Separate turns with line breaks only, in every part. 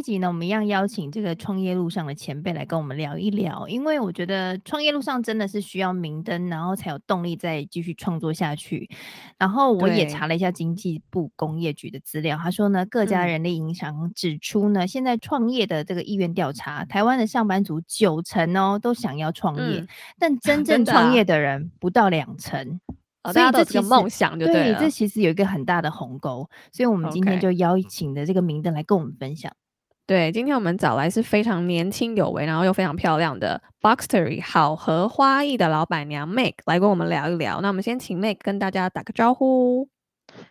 一集呢，我们一样邀请这个创业路上的前辈来跟我们聊一聊，因为我觉得创业路上真的是需要明灯，然后才有动力再继续创作下去。然后我也查了一下经济部工业局的资料，他说呢，各家人力银行指出呢，嗯、现在创业的这个意愿调查，台湾的上班族九成哦都想要创业，嗯、但真正创业的人不到两成。
哦、所以这其实梦想
对，这其实有一个很大的鸿沟，所以我们今天就邀请的这个明灯来跟我们分享。
对，今天我们找来是非常年轻有为，然后又非常漂亮的 Boxtory 好和花艺的老板娘 Meg 来跟我们聊一聊。那我们先请 Meg 跟大家打个招呼。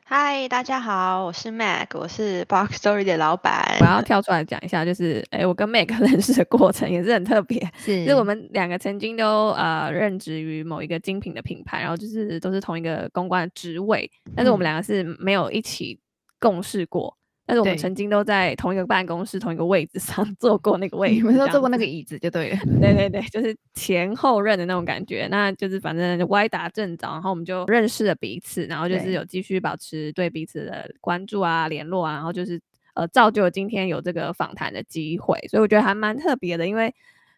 嗨，大家好，我是 Meg，我是 Boxtory 的老板。
我要跳出来讲一下，就是哎，我跟 Meg 认识的过程也是很特别，
是，
就是我们两个曾经都呃任职于某一个精品的品牌，然后就是都是同一个公关的职位，但是我们两个是没有一起共事过。但是我们曾经都在同一个办公室、同一个位置上坐过那个位置，
你们都坐过那个椅子就对了。
对对对，就是前后任的那种感觉。那就是反正歪打正着，然后我们就认识了彼此，然后就是有继续保持对彼此的关注啊、联络啊，然后就是呃造就了今天有这个访谈的机会。所以我觉得还蛮特别的，因为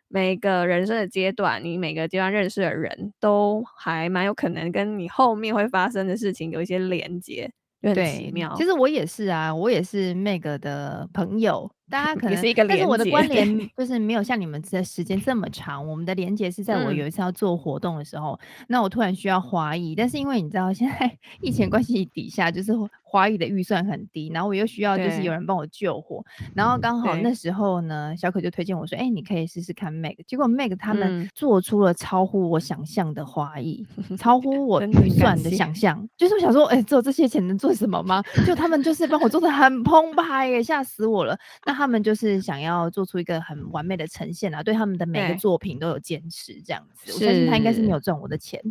每个人生的阶段，你每个阶段认识的人都还蛮有可能跟你后面会发生的事情有一些连接。
对，其实我也是啊，我也是 Meg 的朋友。大家可能
是一个，
但是我的关联 就是没有像你们的时间这么长。我们的连接是在我有一次要做活动的时候，嗯、那我突然需要花艺，但是因为你知道现在 疫情关系底下，就是花艺的预算很低，然后我又需要就是有人帮我救火，然后刚好那时候呢，小可就推荐我说，哎、欸，你可以试试看 Meg。结果 Meg 他们做出了超乎我想象的花艺，嗯、超乎我预算的想象。就是我想说，哎、欸，只有这些钱能做什么吗？就他们就是帮我做的很澎湃耶，吓死我了。那。他们就是想要做出一个很完美的呈现啊，对他们的每个作品都有坚持这样子。我相信他应该是没有赚我的钱。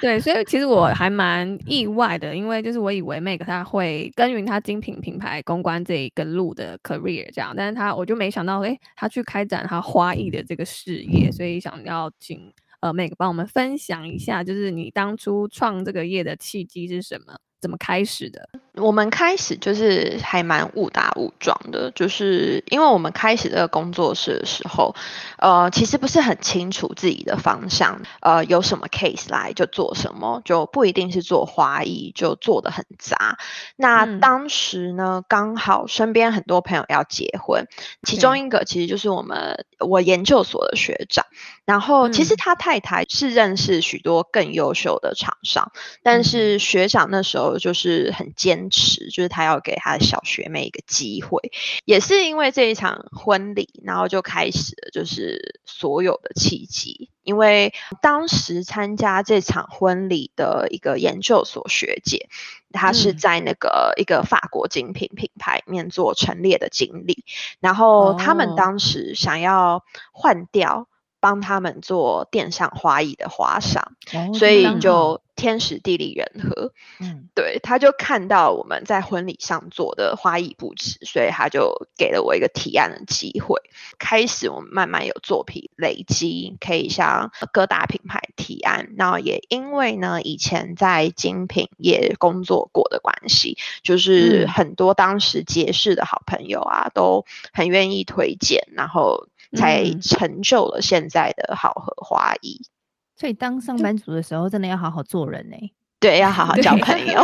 对，所以其实我还蛮意外的，因为就是我以为 Meg 他会耕耘他精品品牌公关这一个路的 career 这样，但是他我就没想到，诶，他去开展他花艺的这个事业，所以想要请呃 Meg 帮我们分享一下，就是你当初创这个业的契机是什么？怎么开始的？
我们开始就是还蛮误打误撞的，就是因为我们开始这个工作室的时候，呃，其实不是很清楚自己的方向，呃，有什么 case 来就做什么，就不一定是做花艺，就做的很杂。那当时呢，刚好身边很多朋友要结婚，其中一个其实就是我们我研究所的学长，然后其实他太太是认识许多更优秀的厂商，但是学长那时候。就是很坚持，就是他要给他的小学妹一个机会，也是因为这一场婚礼，然后就开始了，就是所有的契机。因为当时参加这场婚礼的一个研究所学姐，她是在那个一个法国精品品牌里面做陈列的经理，然后他们当时想要换掉帮他们做电商花艺的花商，所以就。天时地利人和，嗯，对，他就看到我们在婚礼上做的花艺布置，所以他就给了我一个提案的机会。开始我们慢慢有作品累积，可以向各大品牌提案。然后也因为呢，以前在精品业工作过的关系，就是很多当时结识的好朋友啊，都很愿意推荐，然后才成就了现在的好和花艺。
所以当上班族的时候，真的要好好做人呢、欸。
对，要好好交朋友，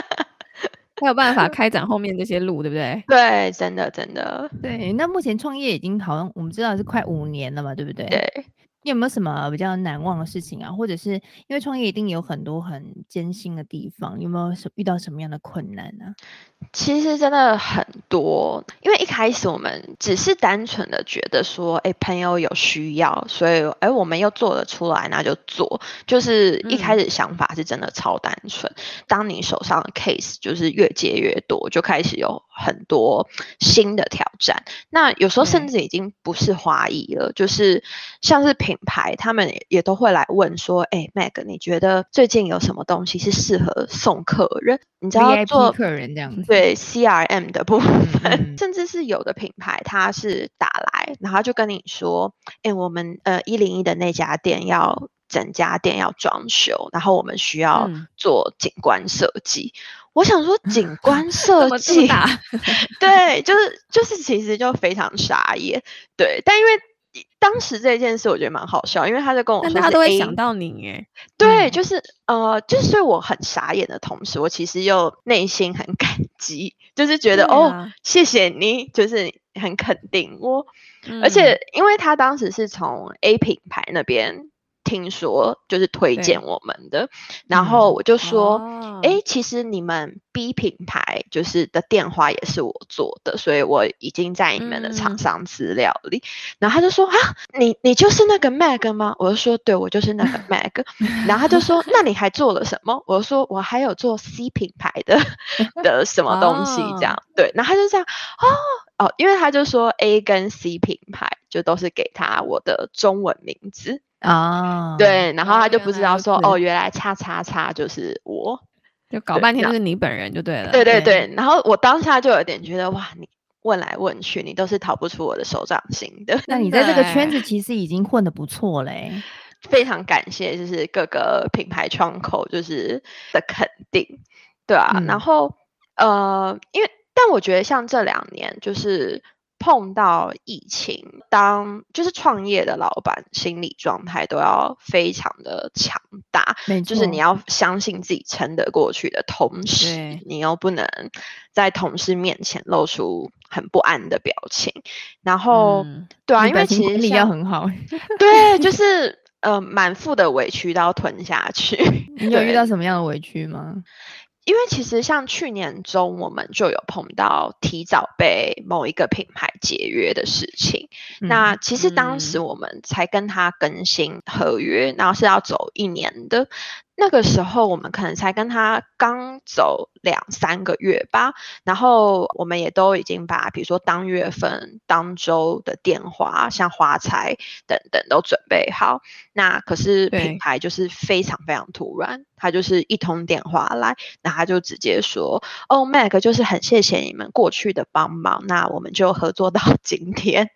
才有办法开展后面这些路，对不对？
对，真的真的。
对，那目前创业已经好像我们知道是快五年了嘛，对不对？
对。
你有没有什么比较难忘的事情啊？或者是因为创业一定有很多很艰辛的地方，有没有什遇到什么样的困难呢、啊？
其实真的很多，因为一开始我们只是单纯的觉得说，哎，朋友有需要，所以哎，我们又做得出来，那就做。就是一开始想法是真的超单纯。嗯、当你手上的 case 就是越接越多，就开始有很多新的挑战。那有时候甚至已经不是华裔了，嗯、就是像是品。牌，他们也都会来问说，哎，Meg，你觉得最近有什么东西是适合送客人？你知道做
客人这样子，
对 CRM 的部分，甚至是有的品牌，他是打来，然后就跟你说，哎，我们呃一零一的那家店要整家店要装修，然后我们需要做景观设计。嗯我想说 景观设计，对，就是就是其实就非常傻眼，对。但因为当时这件事，我觉得蛮好笑，因为他在跟我说，
他都会想到你，哎，
对，就。是呃，就是所以我很傻眼的同时，我其实又内心很感激，就是觉得、啊、哦，谢谢你，就是很肯定我，嗯、而且因为他当时是从 A 品牌那边。听说就是推荐我们的，然后我就说，哎、嗯哦，其实你们 B 品牌就是的电话也是我做的，所以我已经在你们的厂商资料里。嗯、然后他就说啊，你你就是那个 Mag 吗？我就说对，我就是那个 Mag。然后他就说，那你还做了什么？我就说我还有做 C 品牌的 的什么东西这样。哦、对，然后他就这样，哦哦，因为他就说 A 跟 C 品牌就都是给他我的中文名字。
啊，oh,
对，然后他就不知道说，哦，哦，原来叉叉叉就是我，
就搞半天就是你本人就对了。
对对对，然后我当下就有点觉得，哇，你问来问去，你都是逃不出我的手掌心的。
那你在这个圈子其实已经混得不错嘞，
非常感谢，就是各个品牌窗口就是的肯定，对啊，嗯、然后呃，因为但我觉得像这两年就是。碰到疫情，当就是创业的老板，心理状态都要非常的强大。就是你要相信自己撑得过去的同
时，
你又不能在同事面前露出很不安的表情。然后，
嗯、
对啊，因为其实
力要很好。
对，就是呃，满腹的委屈都要吞下去。
你有遇到什么样的委屈吗？
因为其实像去年中，我们就有碰到提早被某一个品牌解约的事情。嗯、那其实当时我们才跟他更新合约，嗯、然后是要走一年的。那个时候我们可能才跟他刚走两三个月吧，然后我们也都已经把比如说当月份、当周的电话，像花材等等都准备好。那可是品牌就是非常非常突然，他就是一通电话来，那他就直接说：“哦，Meg，就是很谢谢你们过去的帮忙，那我们就合作到 今天。”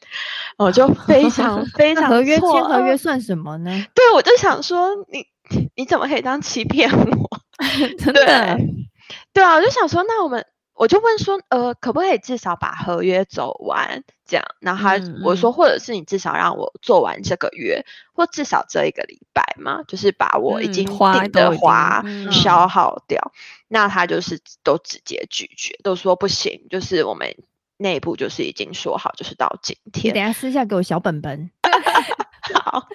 我就非常 非常
合约签合约算什么呢？
对，我就想说你。你怎么可以这样欺骗我？
真的
对，对啊，我就想说，那我们我就问说，呃，可不可以至少把合约走完？这样，然后他我说，或者是你至少让我做完这个月，或至少这一个礼拜嘛，就是把我已经定的花消耗掉。嗯、那他就是都直接拒绝，都说不行，就是我们内部就是已经说好，就是到今天。
你等下私下给我小本本。
好，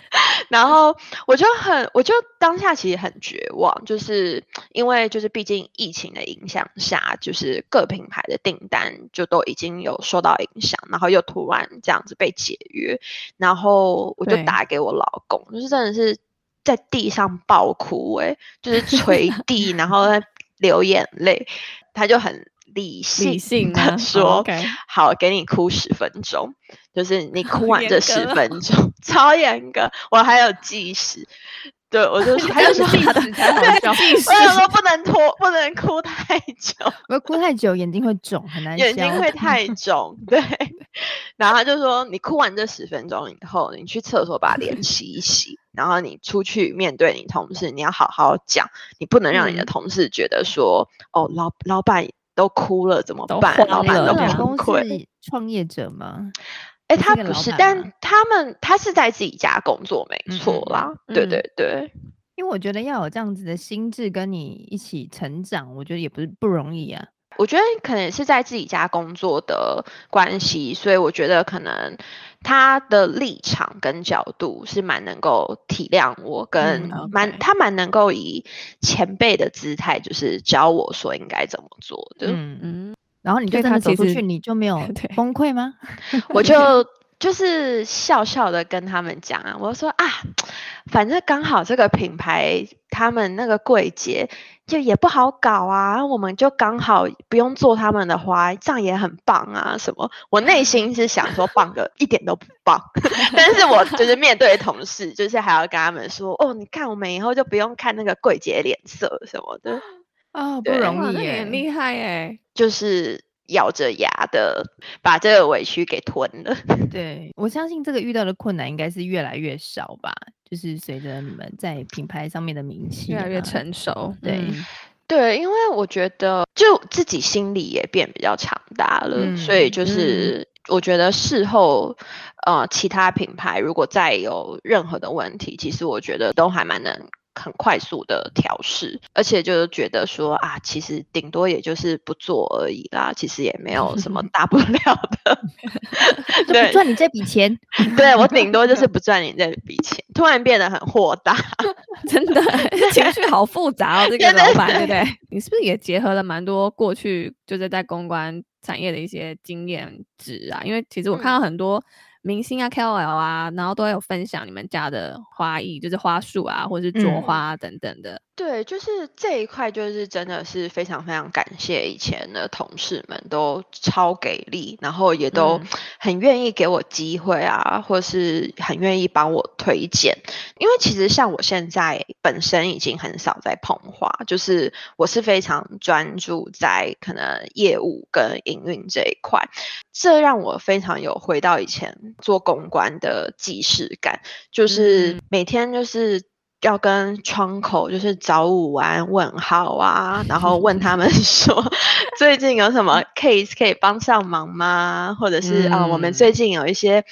然后我就很，我就当下其实很绝望，就是因为就是毕竟疫情的影响下，就是各品牌的订单就都已经有受到影响，然后又突然这样子被解约，然后我就打给我老公，就是真的是在地上爆哭，欸，哎，就是捶地，然后流眼泪，他就很。理性的说，
好，okay、
好，给你哭十分钟，就是你 哭完这十分钟，超严格，我还有计时，对我就 是，还有计时才好笑，计时，我说不能拖，不能哭太久，
我哭太久眼睛会肿，很难，
眼睛会太肿，对，然后他就说，你哭完这十分钟以后，你去厕所把脸洗一洗，然后你出去面对你同事，你要好好讲，你不能让你的同事觉得说，嗯、哦，老老板。都哭了怎么办？老板都崩溃。
创业者吗？
哎、欸，他不是，但他们他是在自己家工作，没错啦。嗯、对对对，
因为我觉得要有这样子的心智跟你一起成长，我觉得也不是不容易啊。
我觉得可能也是在自己家工作的关系，所以我觉得可能他的立场跟角度是蛮能够体谅我，跟蛮、嗯 okay、他蛮能够以前辈的姿态，就是教我说应该怎么做的。嗯
嗯，然后你就跟他走出去，你就没有 崩溃吗？
我就。就是笑笑的跟他们讲啊，我说啊，反正刚好这个品牌他们那个柜姐就也不好搞啊，我们就刚好不用做他们的花，这样也很棒啊。什么？我内心是想说棒的，一点都不棒。但是我就是面对同事，就是还要跟他们说，哦，你看我们以后就不用看那个柜姐脸色什么的
啊、哦，不容易
耶，很厉害耶，
就是。咬着牙的把这个委屈给吞了。
对，我相信这个遇到的困难应该是越来越少吧，就是随着你们在品牌上面的名气
越来越成熟。
对、
嗯，对，因为我觉得就自己心里也变比较强大了，嗯、所以就是我觉得事后呃，其他品牌如果再有任何的问题，其实我觉得都还蛮能。很快速的调试，而且就是觉得说啊，其实顶多也就是不做而已啦，其实也没有什么 大不了的。
对，赚你这笔钱，
对我顶多就是不赚你这笔钱。突然变得很豁达，
真的情绪好复杂哦，这个老板，对不对？你是不是也结合了蛮多过去就是在公关产业的一些经验值啊？因为其实我看到很多。明星啊，KOL 啊，然后都有分享你们家的花艺，就是花束啊，或者是桌花等等的。嗯
对，就是这一块，就是真的是非常非常感谢以前的同事们，都超给力，然后也都 很愿意给我机会啊，或是很愿意帮我推荐。因为其实像我现在本身已经很少在碰花，就是我是非常专注在可能业务跟营运这一块，这让我非常有回到以前做公关的既视感，就是每天就是。要跟窗口就是早午安问好啊，然后问他们 说最近有什么 case 可以帮上忙吗？或者是啊、嗯呃，我们最近有一些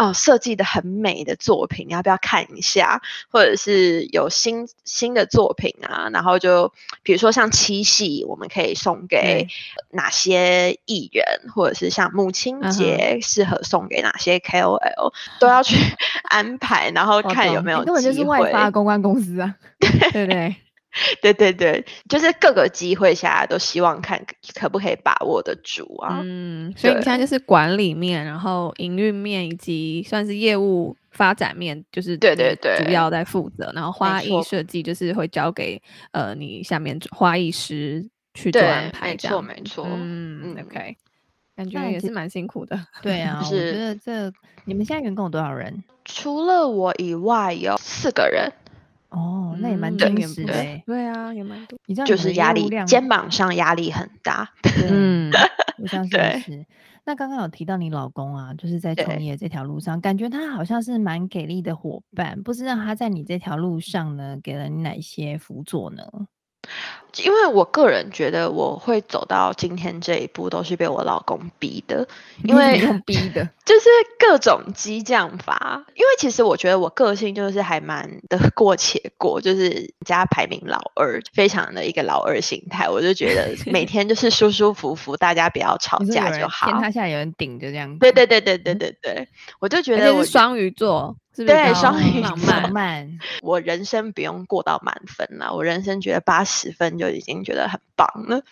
啊、呃、设计的很美的作品，你要不要看一下？或者是有新新的作品啊，然后就比如说像七夕，我们可以送给哪些艺人，嗯、或者是像母亲节适合送给哪些 KOL，、嗯、都要去 安排，然后看有没有。
根本就是外发公关。公司啊，对对对
对对对，就是各个机会下来都希望看可不可以把握得住啊。
嗯，所以你现在就是管理面，然后营运面以及算是业务发展面，就是对对对，主要在负责。然后花艺设计就是会交给呃你下面花艺师去做安排，
没错没错。
嗯，OK，感觉也是蛮辛苦的。
对啊，我觉得这你们现在员工有多少人？
除了我以外有四个人。
哦，那也蛮真实的，
对啊，也蛮多。
你这样
就是压力，肩膀上压力很大。
嗯，我相 信是。那刚刚有提到你老公啊，就是在创业这条路上，感觉他好像是蛮给力的伙伴。不知道他在你这条路上呢，给了你哪些辅佐呢？
因为我个人觉得我会走到今天这一步，都是被我老公逼的。因为
用逼的，
就是各种激将法。因为其实我觉得我个性就是还蛮得过且过，就是家排名老二，非常的一个老二心态。我就觉得每 天就是舒舒服服，大家不要吵架就好。
天塌下来有人顶，就这样。
对对对对对对对，我就觉得我
是双鱼座。
对，双鱼
浪漫，浪漫。
我人生不用过到满分了，我人生觉得八十分就已经觉得很棒了。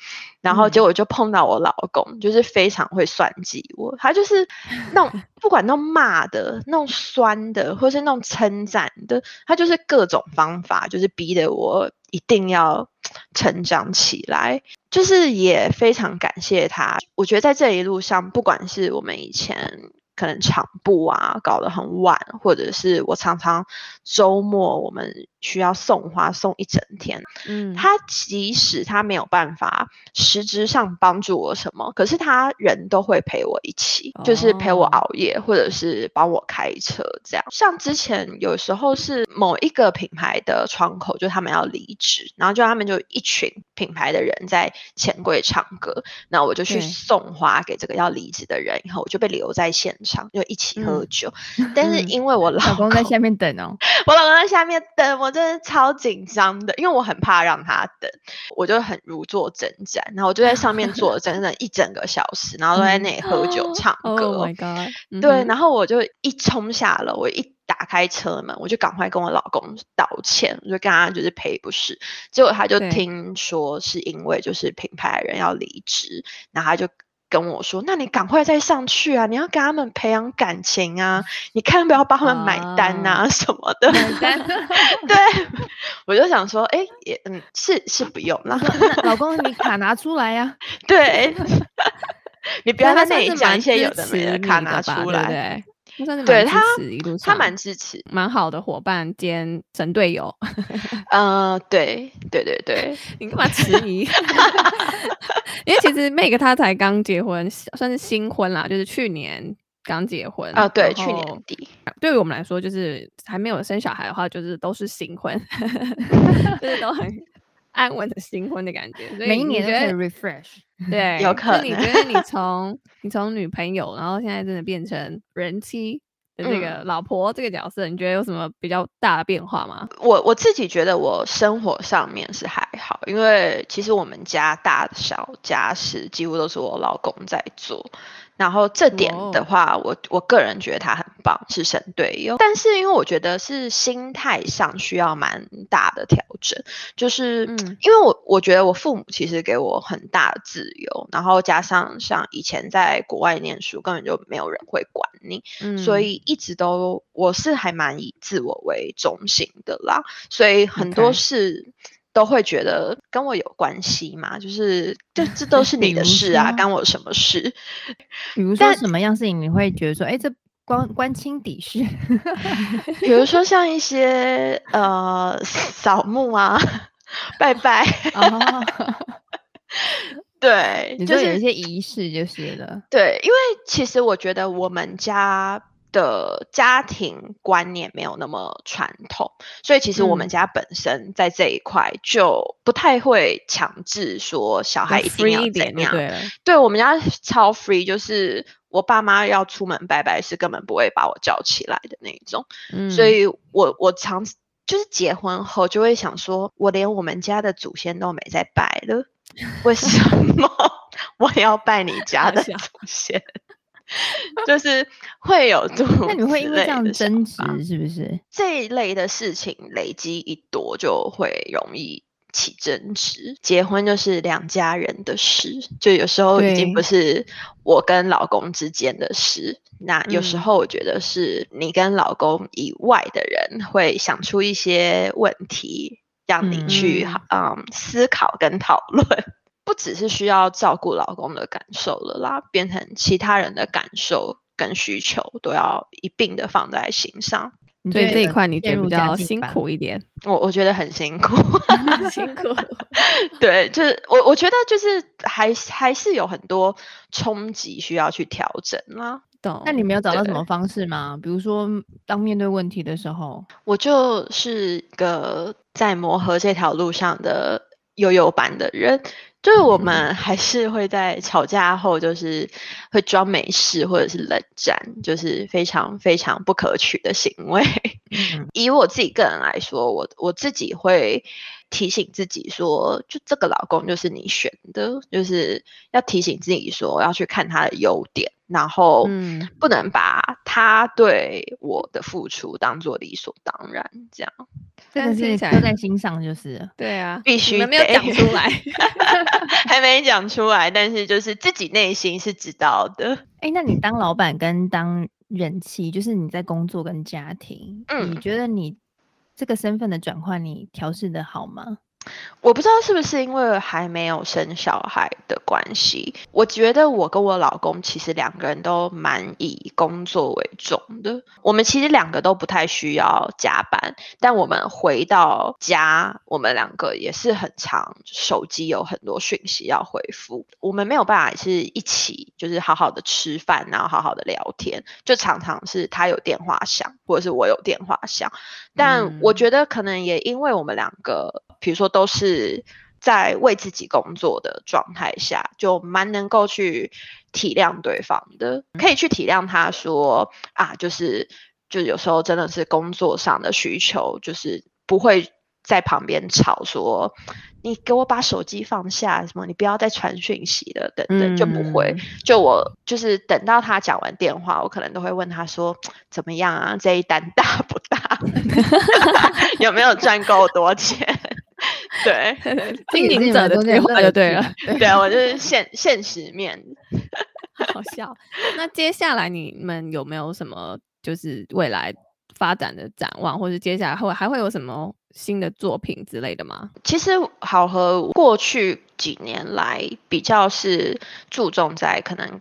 然后结果就碰到我老公，嗯、就是非常会算计我，他就是 那种不管那种骂的、那种酸的，或是那种称赞的，他就是各种方法，就是逼得我一定要成长起来。就是也非常感谢他，我觉得在这一路上，不管是我们以前。可能场部啊搞得很晚，或者是我常常周末我们需要送花送一整天。嗯，他即使他没有办法实质上帮助我什么，可是他人都会陪我一起，就是陪我熬夜，或者是帮我开车这样。像之前有时候是某一个品牌的窗口，就他们要离职，然后就他们就一群品牌的人在钱柜唱歌，那我就去送花给这个要离职的人，以后我就被留在现场。就一起喝酒，嗯、但是因为我老公，
老公在下面等哦，
我老公在下面等，我真的超紧张的，因为我很怕让他等，我就很如坐针毡，然后我就在上面坐了整整一整个小时，然后都在那里喝酒唱歌。
Oh my god！
对，然后我就一冲下楼，我一打开车门，我就赶快跟我老公道歉，我就跟他就是赔不是，结果他就听说是因为就是品牌人要离职，然后他就。跟我说：“那你赶快再上去啊！你要跟他们培养感情啊！你看要不要帮他们买单啊、哦、什么的？”
买单。
对，我就想说，哎，也嗯，是是不用了。
老公，你卡拿出来呀、啊！
对，你不要在那里讲一些有的没的，卡拿出
来。
对，他
一路
他蛮支持，
蛮好的伙伴兼神队友。
呃，对对对对，
你干嘛迟疑？因为其实 Meg 她才刚结婚，算是新婚啦，就是去年刚结婚
啊。对，去年底。
对于我们来说，就是还没有生小孩的话，就是都是新婚，就是都很安稳的新婚的感觉。所以
每一年都可以 refresh。
对，
有可能。
你觉得你从你从女朋友，然后现在真的变成人妻的？这个老婆这个角色，嗯，你觉得有什么比较大的变化吗？
我我自己觉得我生活上面是还好，因为其实我们家大小家事几乎都是我老公在做。然后这点的话，我我个人觉得他很棒，是神队友。但是因为我觉得是心态上需要蛮大的调整，就是因为我我觉得我父母其实给我很大的自由，然后加上像以前在国外念书，根本就没有人会管你，所以一直都我是还蛮以自我为中心的啦，所以很多事。都会觉得跟我有关系嘛，就是这这都是你的事啊，干我什么事？
比如说什么样事情你会觉得说，哎，这关关亲底事？
比如说像一些呃扫墓啊、拜拜，哦、对，
就是有一些仪式就是了。
对，因为其实我觉得我们家。的家庭观念没有那么传统，所以其实我们家本身在这一块就不太会强制说小孩一定要怎样。对，对，我们家超 free，就是我爸妈要出门拜拜是根本不会把我叫起来的那一种。嗯，所以我我常就是结婚后就会想说，我连我们家的祖先都没在拜了，为什么 我要拜你家的祖先？就是会有这种，
那你会因为这样争执是不是？
这一类的事情累积一多，就会容易起争执。结婚就是两家人的事，就有时候已经不是我跟老公之间的事。那有时候我觉得是你跟老公以外的人会想出一些问题，让你去嗯，嗯思考跟讨论。不只是需要照顾老公的感受了啦，变成其他人的感受跟需求都要一并的放在心上。
所以这一块你觉得比较辛苦一点？
我我觉得很辛苦，
辛苦。
对，就是我我觉得就是还还是有很多冲击需要去调整啦。
懂？那你没有找到什么方式吗？比如说当面对问题的时候，
我就是个在磨合这条路上的悠悠版的人。就是我们还是会在吵架后，就是会装没事或者是冷战，就是非常非常不可取的行为。以我自己个人来说，我我自己会提醒自己说，就这个老公就是你选的，就是要提醒自己说要去看他的优点，然后不能把他对我的付出当做理所当然，这样。
但是刻在心上就是
对啊，
必须
没有讲出来，
还没讲出来，但是就是自己内心是知道的。
哎、欸，那你当老板跟当人妻，就是你在工作跟家庭，嗯，你觉得你这个身份的转换，你调试的好吗？
我不知道是不是因为还没有生小孩的关系，我觉得我跟我老公其实两个人都蛮以工作为重的。我们其实两个都不太需要加班，但我们回到家，我们两个也是很长手机有很多讯息要回复，我们没有办法是一起就是好好的吃饭，然后好好的聊天，就常常是他有电话响，或者是我有电话响。但我觉得可能也因为我们两个。比如说，都是在为自己工作的状态下，就蛮能够去体谅对方的，可以去体谅他说啊，就是就有时候真的是工作上的需求，就是不会在旁边吵说你给我把手机放下，什么你不要再传讯息了等等，就不会。就我就是等到他讲完电话，我可能都会问他说怎么样啊，这一单大不大？有没有赚够多钱？对，
经营者的对话就对了。
对啊，我就是现现实面，
好笑。那接下来你们有没有什么就是未来发展的展望，或者接下来会还会有什么新的作品之类的吗？
其实好和过去几年来比较是注重在可能品。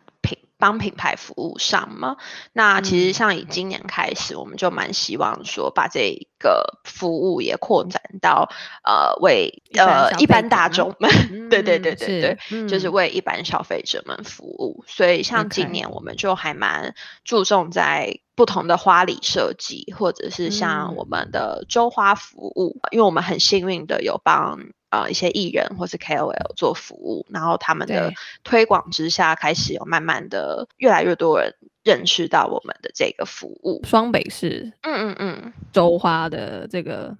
帮品牌服务上嘛，那其实像以今年开始，嗯、我们就蛮希望说把这个服务也扩展到呃为呃一般大众们，嗯、对对对对对，是嗯、就是为一般消费者们服务。所以像今年我们就还蛮注重在不同的花礼设计，或者是像我们的周花服务，嗯、因为我们很幸运的有帮。呃，一些艺人或是 KOL 做服务，然后他们的推广之下，开始有慢慢的越来越多人认识到我们的这个服务。
双北是，
嗯嗯嗯，
周花的这个。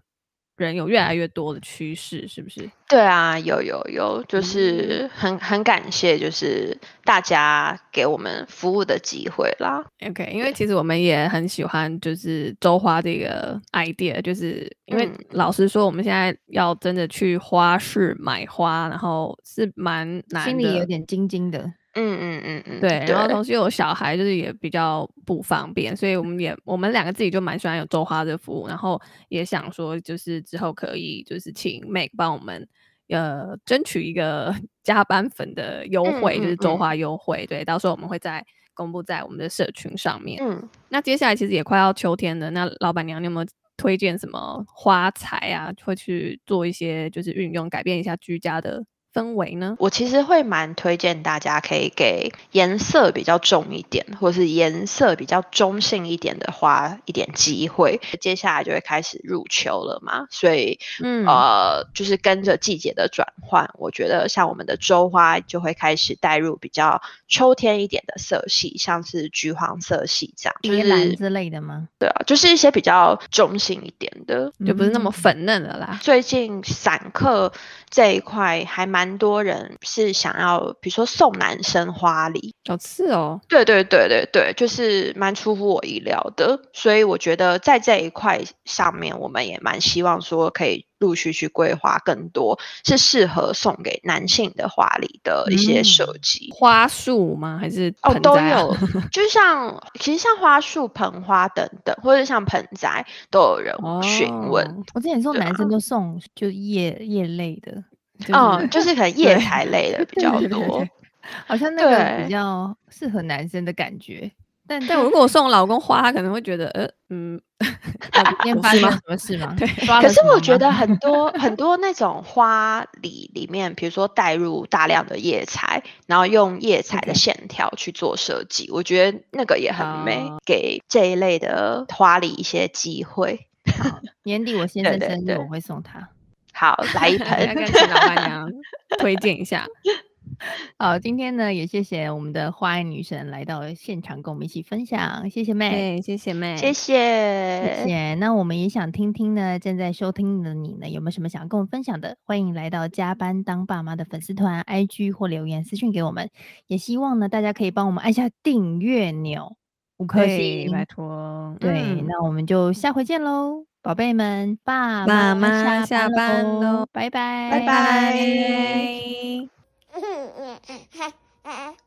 人有越来越多的趋势，是不是？
对啊，有有有，就是很很感谢，就是大家给我们服务的机会啦。
OK，因为其实我们也很喜欢，就是周花这个 idea，就是因为老实说，我们现在要真的去花市买花，然后是蛮难的，
心里有点惊惊的。
嗯嗯嗯嗯，
对，然后同时有小孩，就是也比较不方便，所以我们也我们两个自己就蛮喜欢有周花的服务，然后也想说，就是之后可以就是请 Meg 帮我们呃争取一个 加班粉的优惠，嗯、就是周花优惠，嗯、对，到时候我们会再公布在我们的社群上面。嗯，那接下来其实也快要秋天了，那老板娘你有没有推荐什么花材啊，会去做一些就是运用，改变一下居家的氛围呢？
我其实会蛮推荐大家可以给颜色比较重一点，或是颜色比较中性一点的花一点机会。接下来就会开始入秋了嘛，所以，嗯，呃，就是跟着季节的转换，我觉得像我们的周花就会开始带入比较秋天一点的色系，像是橘黄色系这样，
就是蓝之类的吗？
对啊，就是一些比较中性一点的，
就不是那么粉嫩的啦。
最近散客这一块还蛮。蛮多人是想要，比如说送男生花礼，
好次哦。
对对对对对，就是蛮出乎我意料的。所以我觉得在这一块上面，我们也蛮希望说可以陆续去规划更多是适合送给男性的花礼的一些设计。
嗯、花束吗？还是
哦都有，就像其实像花束、盆花等等，或者像盆栽，都有人询问。哦、
我之前送男生都送就叶叶类的。
就是、嗯，就是可能 叶材类的比较多，
好像那个比较适合男生的感觉。对
但 但如果我送老公花，他可能会觉得，呃，嗯，
今天发生什么事吗？对。
可是我觉得很多很多那种花里里面，比如说带入大量的叶材，然后用叶材的线条去做设计.我觉得那个也很美，uh, 给这一类的花里一些机
会。年底我先生生日，我会送他。
好，来一 盆，
老板娘推荐一下。
好，今天呢也谢谢我们的花爱女神来到现场跟我们一起分享，谢谢妹，
谢谢妹，
谢谢谢
谢。那我们也想听听呢，正在收听的你呢，有没有什么想要跟我们分享的？欢迎来到加班当爸妈的粉丝团 IG 或留言私讯给我们。也希望呢大家可以帮我们按下订阅钮，五颗星，
拜托。
对，嗯、那我们就下回见喽。宝贝们，爸
爸妈下班喽，
拜拜，
拜拜。